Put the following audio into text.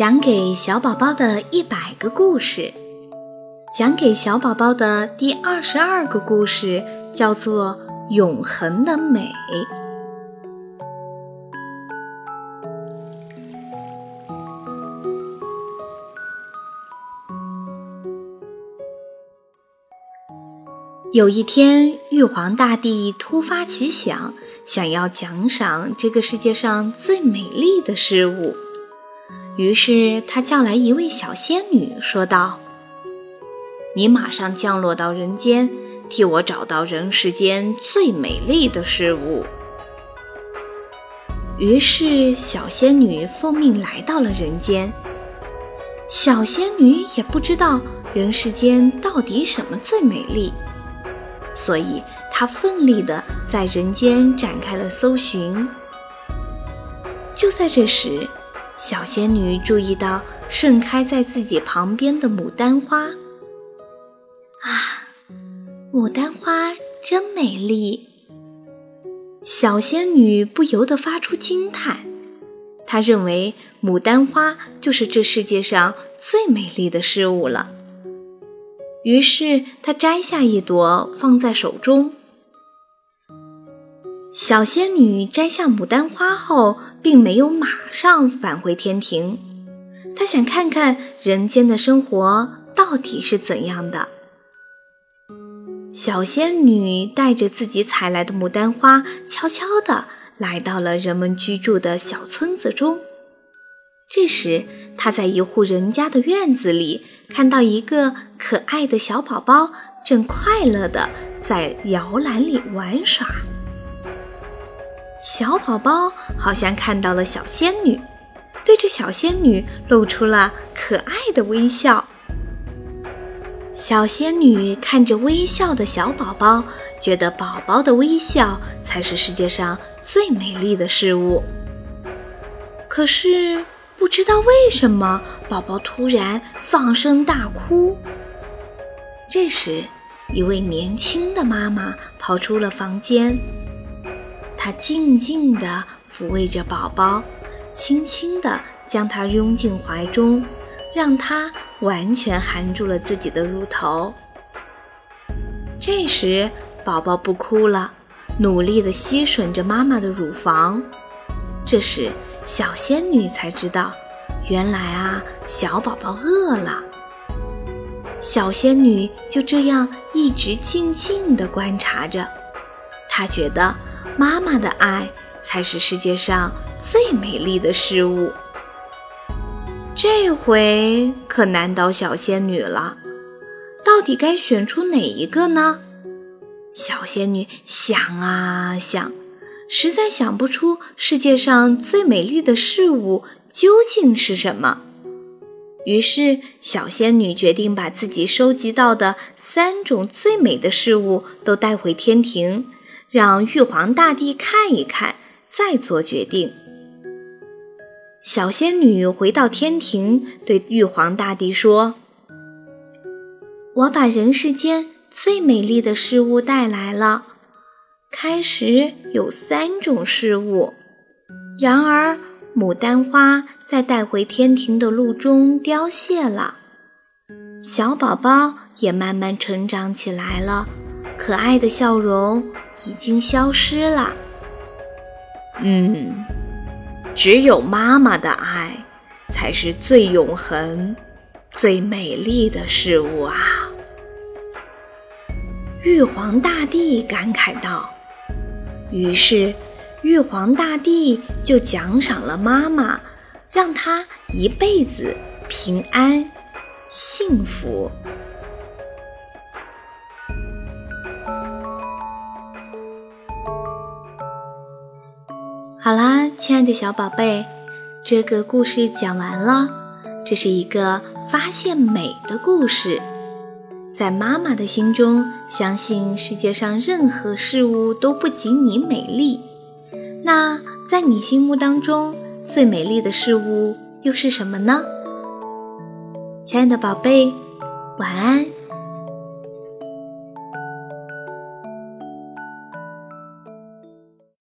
讲给小宝宝的一百个故事，讲给小宝宝的第二十二个故事叫做《永恒的美》。有一天，玉皇大帝突发奇想，想要奖赏这个世界上最美丽的事物。于是他叫来一位小仙女，说道：“你马上降落到人间，替我找到人世间最美丽的事物。”于是小仙女奉命来到了人间。小仙女也不知道人世间到底什么最美丽，所以她奋力地在人间展开了搜寻。就在这时，小仙女注意到盛开在自己旁边的牡丹花，啊，牡丹花真美丽！小仙女不由得发出惊叹。她认为牡丹花就是这世界上最美丽的事物了。于是她摘下一朵放在手中。小仙女摘下牡丹花后，并没有马上返回天庭。她想看看人间的生活到底是怎样的。小仙女带着自己采来的牡丹花，悄悄地来到了人们居住的小村子中。这时，她在一户人家的院子里看到一个可爱的小宝宝，正快乐地在摇篮里玩耍。小宝宝好像看到了小仙女，对着小仙女露出了可爱的微笑。小仙女看着微笑的小宝宝，觉得宝宝的微笑才是世界上最美丽的事物。可是不知道为什么，宝宝突然放声大哭。这时，一位年轻的妈妈跑出了房间。她静静地抚慰着宝宝，轻轻地将他拥进怀中，让他完全含住了自己的乳头。这时，宝宝不哭了，努力地吸吮着妈妈的乳房。这时，小仙女才知道，原来啊，小宝宝饿了。小仙女就这样一直静静地观察着，她觉得。妈妈的爱才是世界上最美丽的事物。这回可难倒小仙女了，到底该选出哪一个呢？小仙女想啊想，实在想不出世界上最美丽的事物究竟是什么。于是，小仙女决定把自己收集到的三种最美的事物都带回天庭。让玉皇大帝看一看，再做决定。小仙女回到天庭，对玉皇大帝说：“我把人世间最美丽的事物带来了。开始有三种事物，然而牡丹花在带回天庭的路中凋谢了，小宝宝也慢慢成长起来了。”可爱的笑容已经消失了。嗯，只有妈妈的爱才是最永恒、最美丽的事物啊！玉皇大帝感慨道。于是，玉皇大帝就奖赏了妈妈，让她一辈子平安幸福。亲爱的小宝贝，这个故事讲完了。这是一个发现美的故事。在妈妈的心中，相信世界上任何事物都不及你美丽。那在你心目当中，最美丽的事物又是什么呢？亲爱的宝贝，晚安。